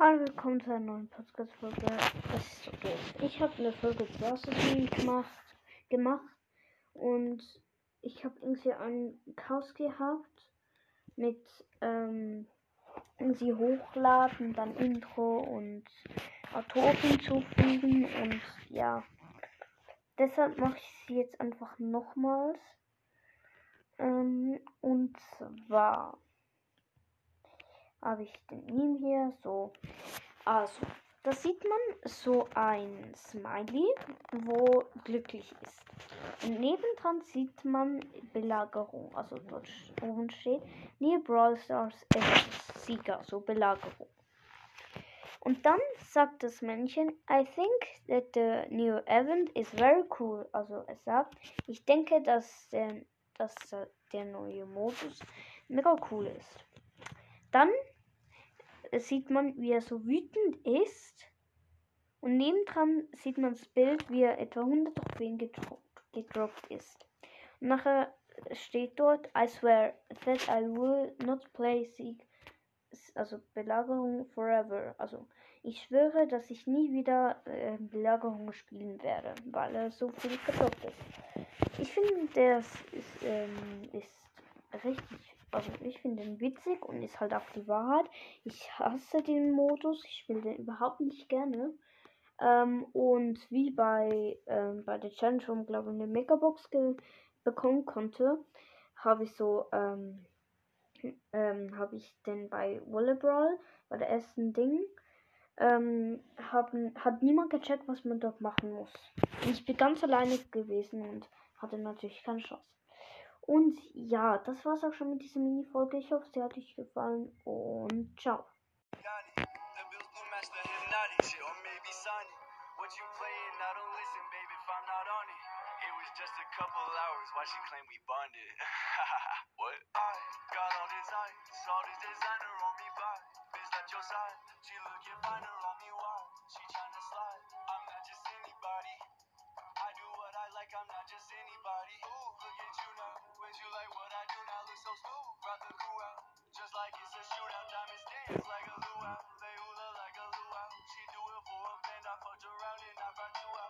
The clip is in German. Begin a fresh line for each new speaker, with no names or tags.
Hallo, willkommen zu einer neuen Podcast-Folge. Geht. Ich habe eine Folge zu Assassin gemacht, gemacht und ich habe irgendwie einen Chaos gehabt mit ähm, sie hochladen, dann Intro und Autor hinzufügen und ja. Deshalb mache ich sie jetzt einfach nochmals. Ähm, und zwar habe ich den Meme hier. So. Also, da sieht man so ein Smiley, wo glücklich ist. Und nebendran sieht man Belagerung. Also dort oben steht Near Brawl Stars Sieger, so Belagerung. Und dann sagt das Männchen, I think that the new event is very cool. Also es sagt, ich denke, dass der, dass der neue Modus mega cool ist. Dann sieht man, wie er so wütend ist. Und nebendran sieht man das Bild, wie er etwa 100 Trophäen gedroppt, gedroppt ist. Und nachher steht dort, I swear that I will not play Sieg, also Belagerung forever. Also ich schwöre, dass ich nie wieder äh, Belagerung spielen werde, weil er so viel gedroppt ist. Ich finde, der ist, ähm, ist richtig also ich finde den witzig und ist halt auch die Wahrheit. Ich hasse den Modus, ich spiele den überhaupt nicht gerne. Ähm, und wie bei, ähm, bei der Challenge, wo glaube ich eine Megabox bekommen konnte, habe ich so, ähm, ähm, habe ich den bei Volleyball, bei der ersten Ding, ähm, haben, hat niemand gecheckt, was man dort machen muss. Und ich bin ganz alleine gewesen und hatte natürlich keine Chance. Und ja, das war's auch schon mit dieser Mini-Folge. Ich hoffe, sie hat euch gefallen und ciao.
just a couple hours. Why she claim we bonded? what?